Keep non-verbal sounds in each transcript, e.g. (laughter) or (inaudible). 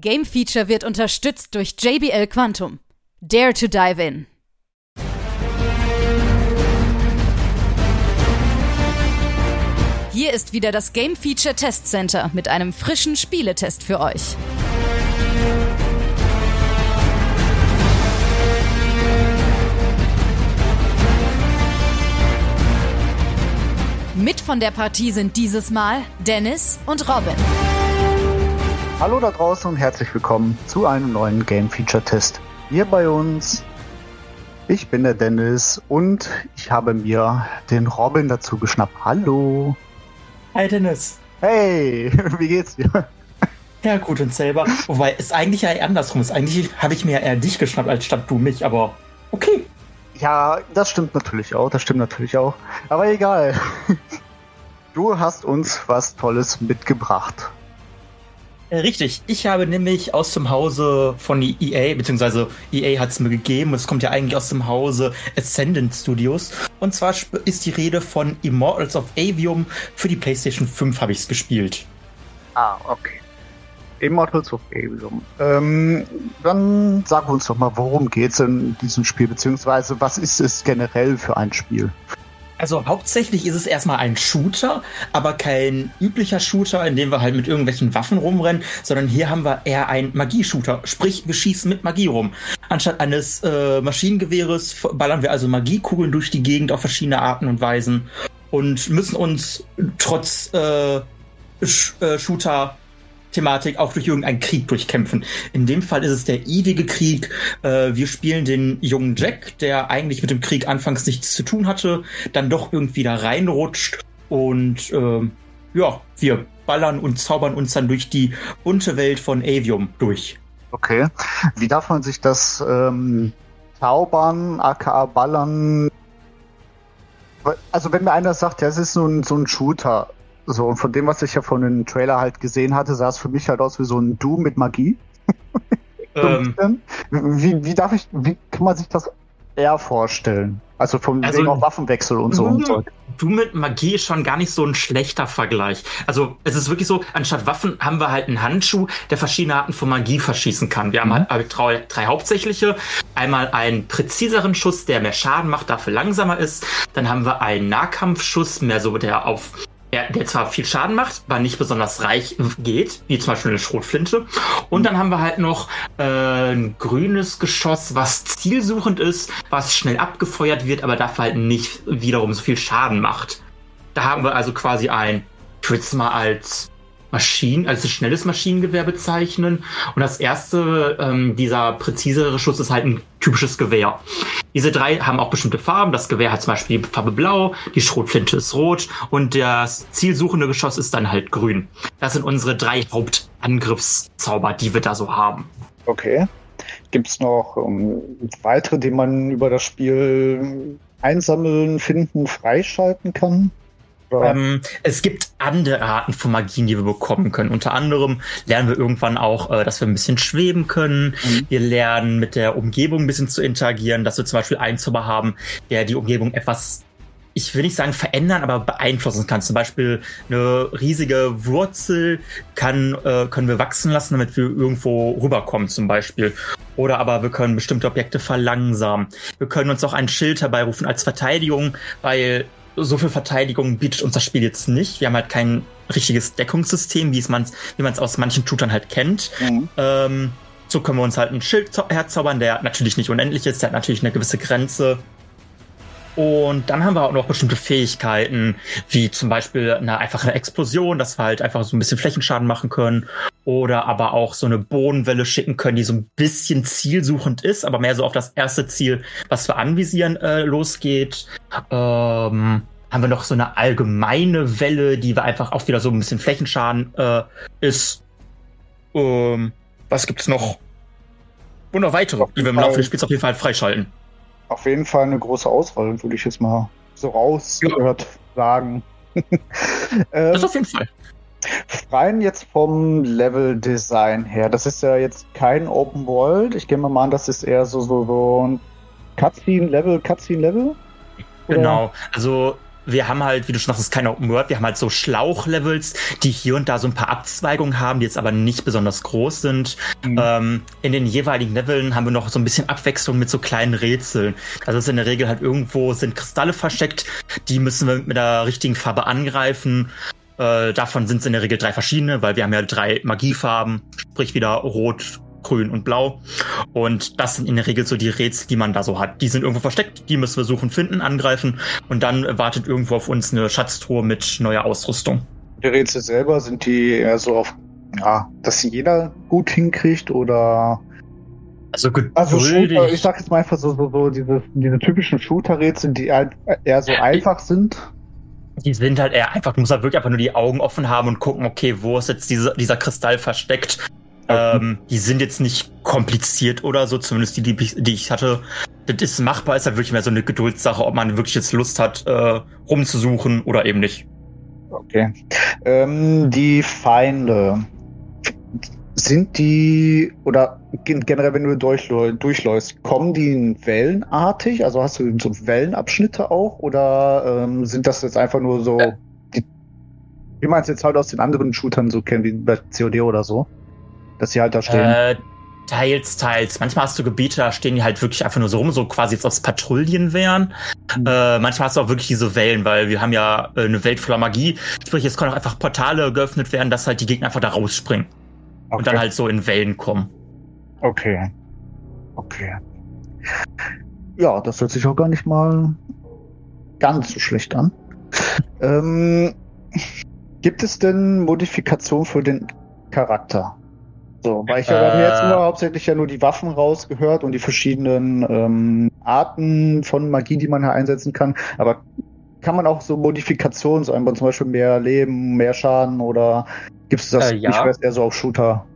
Game Feature wird unterstützt durch JBL Quantum. Dare to dive in. Hier ist wieder das Game Feature Test Center mit einem frischen Spieletest für euch. Mit von der Partie sind dieses Mal Dennis und Robin. Hallo da draußen und herzlich willkommen zu einem neuen Game Feature Test. Hier bei uns, ich bin der Dennis und ich habe mir den Robin dazu geschnappt. Hallo. Hi Dennis. Hey, (laughs) wie geht's dir? Ja, gut und selber. Wobei es eigentlich ja andersrum ist. Eigentlich habe ich mir eher dich geschnappt als statt du mich, aber okay. Ja, das stimmt natürlich auch, das stimmt natürlich auch. Aber egal. (laughs) Du hast uns was Tolles mitgebracht. Äh, richtig, ich habe nämlich aus dem Hause von EA, beziehungsweise EA hat es mir gegeben, es kommt ja eigentlich aus dem Hause Ascendant Studios. Und zwar ist die Rede von Immortals of Avium. Für die PlayStation 5 habe ich es gespielt. Ah, okay. Immortals of Avium. Ähm, dann sag uns doch mal, worum geht es in diesem Spiel, beziehungsweise was ist es generell für ein Spiel? Also hauptsächlich ist es erstmal ein Shooter, aber kein üblicher Shooter, in dem wir halt mit irgendwelchen Waffen rumrennen, sondern hier haben wir eher einen Magie-Shooter. Sprich, wir schießen mit Magie rum. Anstatt eines äh, Maschinengewehres ballern wir also Magiekugeln durch die Gegend auf verschiedene Arten und Weisen und müssen uns trotz äh, Sh äh, Shooter Thematik auch durch irgendeinen Krieg durchkämpfen. In dem Fall ist es der ewige Krieg. Äh, wir spielen den jungen Jack, der eigentlich mit dem Krieg anfangs nichts zu tun hatte, dann doch irgendwie da reinrutscht und äh, ja, wir ballern und zaubern uns dann durch die bunte Welt von Avium durch. Okay. Wie darf man sich das ähm, zaubern, aka ballern? Also wenn mir einer sagt, ja, es ist so ein, so ein Shooter, so, und von dem, was ich ja von dem Trailer halt gesehen hatte, sah es für mich halt aus wie so ein Doom mit Magie. (laughs) ähm, wie, wie darf ich, wie kann man sich das eher vorstellen? Also vom also, wegen auch Waffenwechsel und so und so. Du mit Magie ist schon gar nicht so ein schlechter Vergleich. Also es ist wirklich so, anstatt Waffen haben wir halt einen Handschuh, der verschiedene Arten von Magie verschießen kann. Wir mhm. haben halt drei, drei hauptsächliche. Einmal einen präziseren Schuss, der mehr Schaden macht, dafür langsamer ist. Dann haben wir einen Nahkampfschuss, mehr so der auf der, der zwar viel Schaden macht, aber nicht besonders reich geht, wie zum Beispiel eine Schrotflinte. Und dann haben wir halt noch äh, ein grünes Geschoss, was zielsuchend ist, was schnell abgefeuert wird, aber dafür halt nicht wiederum so viel Schaden macht. Da haben wir also quasi ein, ich würde es mal als Maschinen, als schnelles Maschinengewehr bezeichnen. Und das erste, ähm, dieser präzisere Schuss ist halt ein typisches Gewehr. Diese drei haben auch bestimmte Farben. Das Gewehr hat zum Beispiel die Farbe blau, die Schrotflinte ist rot und das zielsuchende Geschoss ist dann halt grün. Das sind unsere drei Hauptangriffszauber, die wir da so haben. Okay. Gibt es noch um, ähm, weitere, die man über das Spiel einsammeln, finden, freischalten kann? Ähm, es gibt andere Arten von Magien, die wir bekommen können. Unter anderem lernen wir irgendwann auch, äh, dass wir ein bisschen schweben können. Mhm. Wir lernen mit der Umgebung ein bisschen zu interagieren, dass wir zum Beispiel einen Zauber haben, der die Umgebung etwas ich will nicht sagen verändern, aber beeinflussen kann. Zum Beispiel eine riesige Wurzel kann, äh, können wir wachsen lassen, damit wir irgendwo rüberkommen zum Beispiel. Oder aber wir können bestimmte Objekte verlangsamen. Wir können uns auch ein Schild herbeirufen als Verteidigung, weil so viel Verteidigung bietet uns das Spiel jetzt nicht. Wir haben halt kein richtiges Deckungssystem, wie es man wie es aus manchen Shootern halt kennt. Mhm. Ähm, so können wir uns halt ein Schild herzaubern, der natürlich nicht unendlich ist, der hat natürlich eine gewisse Grenze. Und dann haben wir auch noch bestimmte Fähigkeiten, wie zum Beispiel eine einfache Explosion, dass wir halt einfach so ein bisschen Flächenschaden machen können. Oder aber auch so eine Bodenwelle schicken können, die so ein bisschen zielsuchend ist, aber mehr so auf das erste Ziel, was wir anvisieren, äh, losgeht. Ähm, haben wir noch so eine allgemeine Welle, die wir einfach auch wieder so ein bisschen Flächenschaden äh, ist. Ähm, was gibt's noch? Und noch weitere, die wir im Laufe des Spiels auf jeden Fall freischalten auf jeden Fall eine große Auswahl, würde ich jetzt mal so rausgehört ja. sagen. (laughs) ähm, das auf jeden Fall. Rein jetzt vom Level-Design her, das ist ja jetzt kein Open World. Ich gehe mal an, das ist eher so, so, so ein Cutscene-Level, Cutscene-Level? Genau, also wir haben halt, wie du schon sagst, keine Open World, wir haben halt so Schlauchlevels, die hier und da so ein paar Abzweigungen haben, die jetzt aber nicht besonders groß sind. Mhm. Ähm, in den jeweiligen Leveln haben wir noch so ein bisschen Abwechslung mit so kleinen Rätseln. Also ist in der Regel halt irgendwo sind Kristalle versteckt, die müssen wir mit der richtigen Farbe angreifen. Äh, davon sind es in der Regel drei verschiedene, weil wir haben ja drei Magiefarben, sprich wieder Rot, Grün und Blau. Und das sind in der Regel so die Rätsel, die man da so hat. Die sind irgendwo versteckt, die müssen wir suchen, finden, angreifen und dann wartet irgendwo auf uns eine Schatztruhe mit neuer Ausrüstung. Die Rätsel selber sind die eher so auf, ja, dass sie jeder gut hinkriegt oder also, also Shooter, ich sag jetzt mal einfach so, so, so diese, diese typischen Shooter-Rätsel, die halt eher so einfach sind. Die sind halt eher einfach, du musst halt wirklich einfach nur die Augen offen haben und gucken, okay, wo ist jetzt diese, dieser Kristall versteckt ähm, die sind jetzt nicht kompliziert oder so, zumindest die, die, die ich hatte. Das ist machbar, ist halt wirklich mehr so eine Geduldssache, ob man wirklich jetzt Lust hat, äh, rumzusuchen oder eben nicht. Okay. Ähm, die Feinde. Sind die, oder generell, wenn du durchläufst, kommen die wellenartig? Also hast du so Wellenabschnitte auch? Oder ähm, sind das jetzt einfach nur so, die, wie man es jetzt halt aus den anderen Shootern so kennt, wie bei COD oder so? Dass sie halt da stehen? Äh, teils, teils. Manchmal hast du Gebiete, da stehen die halt wirklich einfach nur so rum, so quasi jetzt aus Patrouillen wären. Mhm. Äh, manchmal hast du auch wirklich diese Wellen, weil wir haben ja äh, eine Welt voller Magie. Sprich, es können auch einfach Portale geöffnet werden, dass halt die Gegner einfach da rausspringen. Okay. Und dann halt so in Wellen kommen. Okay. Okay. Ja, das hört sich auch gar nicht mal ganz so schlecht an. ähm, gibt es denn Modifikationen für den Charakter? So, weil ich äh, habe jetzt nur hauptsächlich ja nur die Waffen rausgehört und die verschiedenen ähm, Arten von Magie, die man hier einsetzen kann. Aber kann man auch so Modifikationen sein, zum Beispiel mehr Leben, mehr Schaden oder gibt es das? Äh, ja. Ich weiß eher so auf Shooter.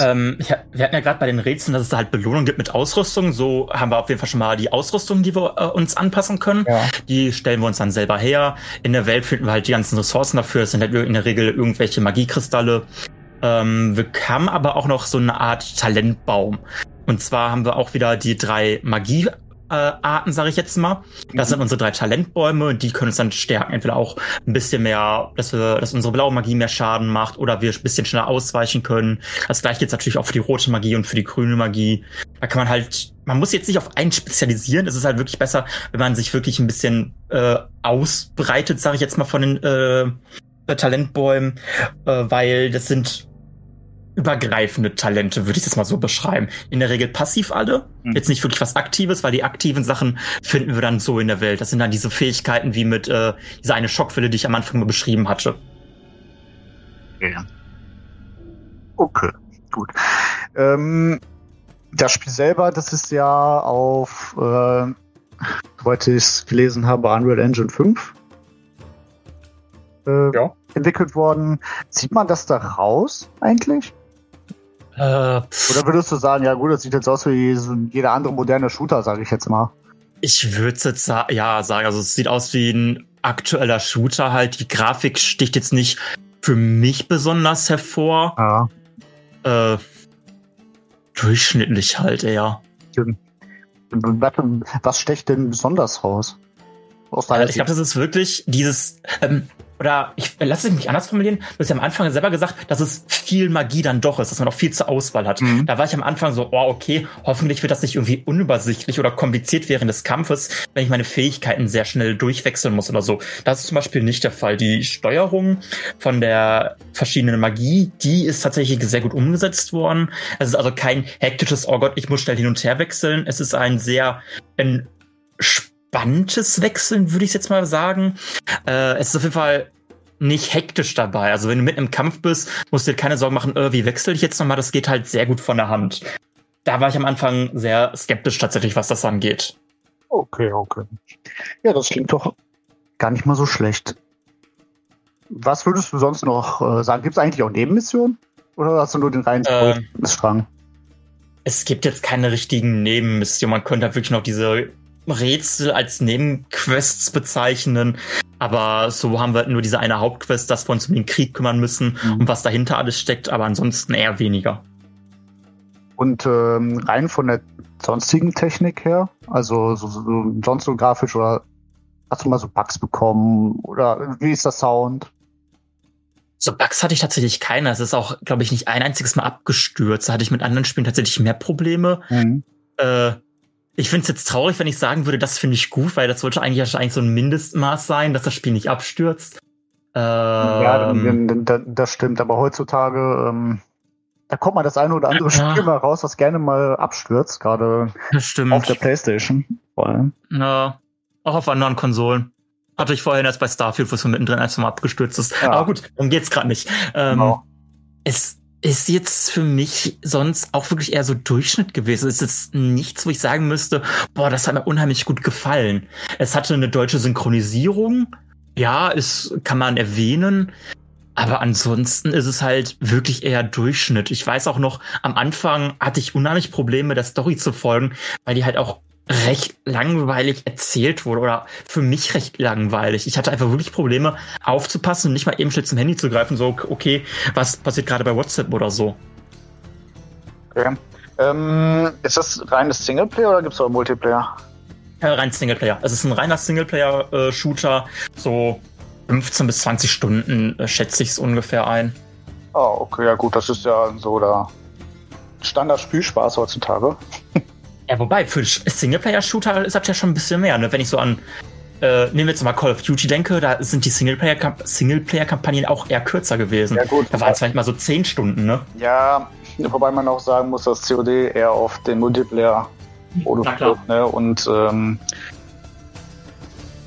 Ähm, ja, wir hatten ja gerade bei den Rätseln, dass es da halt Belohnung gibt mit Ausrüstung. So haben wir auf jeden Fall schon mal die Ausrüstung, die wir äh, uns anpassen können. Ja. Die stellen wir uns dann selber her. In der Welt finden wir halt die ganzen Ressourcen dafür. Es sind halt in der Regel irgendwelche Magiekristalle ähm, wir haben aber auch noch so eine Art Talentbaum. Und zwar haben wir auch wieder die drei Magie Arten, sage ich jetzt mal. Das sind unsere drei Talentbäume und die können uns dann stärken. Entweder auch ein bisschen mehr, dass wir, dass unsere blaue Magie mehr Schaden macht oder wir ein bisschen schneller ausweichen können. Das gleiche jetzt natürlich auch für die rote Magie und für die grüne Magie. Da kann man halt, man muss jetzt nicht auf einen spezialisieren. Es ist halt wirklich besser, wenn man sich wirklich ein bisschen äh, ausbreitet, sage ich jetzt mal von den äh, Talentbäumen, äh, weil das sind übergreifende Talente, würde ich das mal so beschreiben. In der Regel passiv alle. Mhm. Jetzt nicht wirklich was Aktives, weil die aktiven Sachen finden wir dann so in der Welt. Das sind dann diese Fähigkeiten wie mit äh, dieser eine Schockwelle, die ich am Anfang mal beschrieben hatte. Ja. Okay, gut. Ähm, das Spiel selber, das ist ja auf, äh, soweit ich es gelesen habe, Unreal Engine 5 äh, ja. entwickelt worden. Sieht man das da raus eigentlich? Äh, Oder würdest du sagen, ja gut, das sieht jetzt aus wie jeder andere moderne Shooter, sage ich jetzt mal. Ich würde jetzt ja sagen, also es sieht aus wie ein aktueller Shooter halt. Die Grafik sticht jetzt nicht für mich besonders hervor. Ja. Äh, durchschnittlich halt eher. Was stecht denn besonders raus? Äh, ich glaube, das ist wirklich dieses, ähm, oder ich lasse es mich anders formulieren, du hast ja am Anfang selber gesagt, dass es viel Magie dann doch ist, dass man auch viel zur Auswahl hat. Mhm. Da war ich am Anfang so, oh, okay, hoffentlich wird das nicht irgendwie unübersichtlich oder kompliziert während des Kampfes, wenn ich meine Fähigkeiten sehr schnell durchwechseln muss oder so. Das ist zum Beispiel nicht der Fall. Die Steuerung von der verschiedenen Magie, die ist tatsächlich sehr gut umgesetzt worden. Es ist also kein hektisches, oh Gott, ich muss schnell hin und her wechseln. Es ist ein sehr ein entspanntes Wechseln, würde ich jetzt mal sagen. Äh, es ist auf jeden Fall nicht hektisch dabei. Also wenn du mit im Kampf bist, musst du dir keine Sorgen machen, äh, wie wechsle ich jetzt nochmal? Das geht halt sehr gut von der Hand. Da war ich am Anfang sehr skeptisch tatsächlich, was das angeht. Okay, okay. Ja, das klingt doch gar nicht mal so schlecht. Was würdest du sonst noch äh, sagen? Gibt es eigentlich auch Nebenmissionen? Oder hast du nur den reinen äh, Strang? Es gibt jetzt keine richtigen Nebenmissionen. Man könnte halt wirklich noch diese Rätsel als Nebenquests bezeichnen. Aber so haben wir nur diese eine Hauptquest, dass wir uns um den Krieg kümmern müssen mhm. und was dahinter alles steckt, aber ansonsten eher weniger. Und ähm, rein von der sonstigen Technik her, also so, so, sonst so grafisch oder Hast du mal so Bugs bekommen? Oder wie ist der Sound? So Bugs hatte ich tatsächlich keine. Es ist auch, glaube ich, nicht ein einziges Mal abgestürzt. Da hatte ich mit anderen Spielen tatsächlich mehr Probleme. Mhm. Äh, ich finde es jetzt traurig, wenn ich sagen würde, das finde ich gut, weil das sollte eigentlich, eigentlich so ein Mindestmaß sein, dass das Spiel nicht abstürzt. Ähm, ja, das stimmt. Aber heutzutage, ähm, da kommt mal das eine oder andere (laughs) ja. Spiel mal raus, das gerne mal abstürzt, gerade auf der Playstation. Voll. Ja, auch auf anderen Konsolen. Hatte ich vorhin erst bei Starfield, wo es mittendrin einfach mal abgestürzt ist. Ja. Aber gut, darum geht's gerade nicht. Ähm, genau. Es ist jetzt für mich sonst auch wirklich eher so Durchschnitt gewesen. Es ist nichts, wo ich sagen müsste, boah, das hat mir unheimlich gut gefallen. Es hatte eine deutsche Synchronisierung. Ja, es kann man erwähnen. Aber ansonsten ist es halt wirklich eher Durchschnitt. Ich weiß auch noch, am Anfang hatte ich unheimlich Probleme, der Story zu folgen, weil die halt auch recht langweilig erzählt wurde oder für mich recht langweilig. Ich hatte einfach wirklich Probleme aufzupassen und nicht mal eben schnell zum Handy zu greifen, so, okay, was passiert gerade bei WhatsApp oder so. Okay. Ähm, ist das reines Singleplayer oder gibt es auch Multiplayer? Ja, rein Singleplayer. Es ist ein reiner Singleplayer-Shooter, so 15 bis 20 Stunden äh, schätze ich es ungefähr ein. Oh, okay, ja gut, das ist ja so der Standard-Spielspaß heutzutage. (laughs) Ja, wobei, für Singleplayer-Shooter ist das ja schon ein bisschen mehr. Ne? Wenn ich so an, äh, nehmen wir jetzt mal Call of Duty denke, da sind die Singleplayer-Kampagnen auch eher kürzer gewesen. Ja, gut. Da waren es vielleicht mal so 10 Stunden, ne? Ja, wobei man auch sagen muss, dass COD eher auf den Multiplayer-Modus wird, ne? Und, ähm,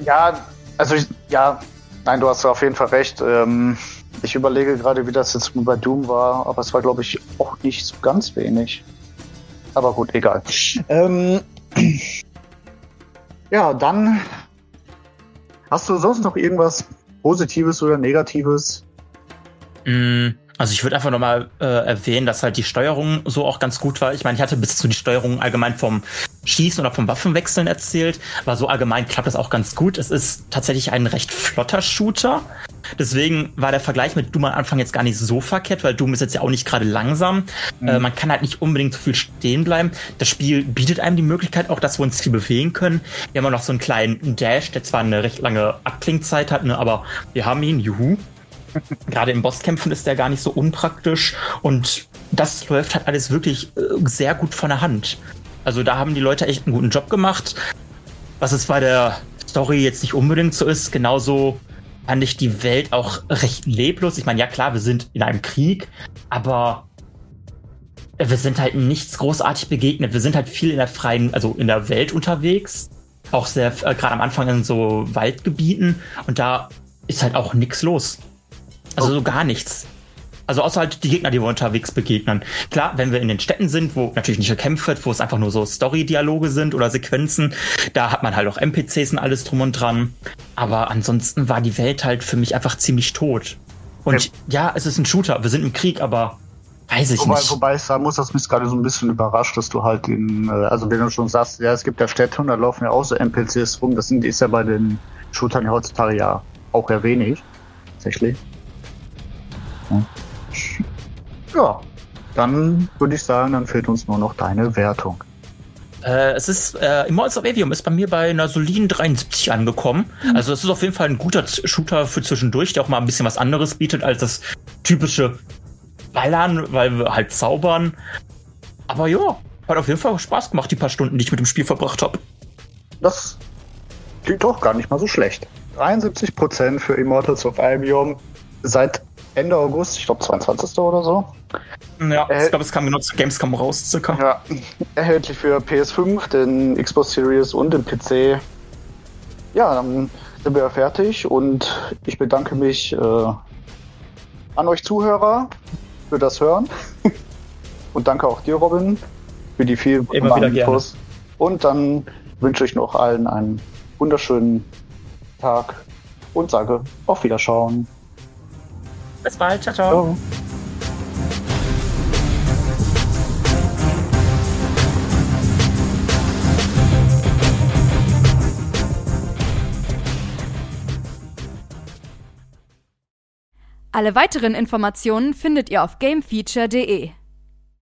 ja, also, ich, ja, nein, du hast auf jeden Fall recht. Ähm, ich überlege gerade, wie das jetzt bei Doom war, aber es war, glaube ich, auch nicht so ganz wenig. Aber gut, egal. Ähm, (clears throat) ja, dann hast du sonst noch irgendwas Positives oder Negatives? Mm, also ich würde einfach nochmal äh, erwähnen, dass halt die Steuerung so auch ganz gut war. Ich meine, ich hatte bis zu die Steuerung allgemein vom Schießen oder vom Waffenwechseln erzählt, aber so allgemein klappt das auch ganz gut. Es ist tatsächlich ein recht flotter Shooter. Deswegen war der Vergleich mit Doom am Anfang jetzt gar nicht so verkehrt, weil Doom ist jetzt ja auch nicht gerade langsam. Mhm. Äh, man kann halt nicht unbedingt so viel stehen bleiben. Das Spiel bietet einem die Möglichkeit auch, dass wir uns viel bewegen können. Wir haben auch noch so einen kleinen Dash, der zwar eine recht lange Abklingzeit hat, ne, aber wir haben ihn, juhu. (laughs) Gerade im Bosskämpfen ist der gar nicht so unpraktisch und das läuft halt alles wirklich äh, sehr gut von der Hand. Also da haben die Leute echt einen guten Job gemacht. Was es bei der Story jetzt nicht unbedingt so ist, genauso fand ich die Welt auch recht leblos. Ich meine, ja klar, wir sind in einem Krieg, aber wir sind halt nichts großartig begegnet. Wir sind halt viel in der freien, also in der Welt unterwegs. Auch sehr, äh, gerade am Anfang in so Waldgebieten. Und da ist halt auch nichts los. Also oh. so gar nichts. Also außer halt die Gegner, die wir unterwegs begegnen. Klar, wenn wir in den Städten sind, wo natürlich nicht gekämpft wird, wo es einfach nur so Story-Dialoge sind oder Sequenzen, da hat man halt auch NPCs und alles drum und dran. Aber ansonsten war die Welt halt für mich einfach ziemlich tot. Und ja, ja es ist ein Shooter, wir sind im Krieg, aber weiß ich wobei, nicht. Wobei ich sagen muss, dass mich gerade so ein bisschen überrascht, dass du halt in, äh, also wenn du schon sagst, ja, es gibt ja Städte und da laufen ja auch so NPCs rum, das sind, ist ja bei den Shootern ja heutzutage ja auch eher wenig. Tatsächlich. Ja, dann würde ich sagen, dann fehlt uns nur noch deine Wertung. Äh, es ist, äh, Immortals of Avium ist bei mir bei einer soliden 73 angekommen. Mhm. Also es ist auf jeden Fall ein guter Shooter für zwischendurch, der auch mal ein bisschen was anderes bietet als das typische Ballern, weil wir halt zaubern. Aber ja, hat auf jeden Fall Spaß gemacht, die paar Stunden, die ich mit dem Spiel verbracht habe. Das klingt doch gar nicht mal so schlecht. 73% für Immortals of Albion seit Ende August, ich glaube 22. oder so. Ja, ich glaube, es kam genau zu Gamescom raus, circa. Ja, erhältlich für PS5, den Xbox Series und den PC. Ja, dann sind wir fertig und ich bedanke mich äh, an euch Zuhörer für das Hören. (laughs) und danke auch dir, Robin, für die vielen Immer wieder Infos. Gerne. Und dann wünsche ich noch allen einen wunderschönen Tag und sage auf Wiederschauen. Bis bald. Ciao, ciao. ciao. Alle weiteren Informationen findet ihr auf gamefeature.de.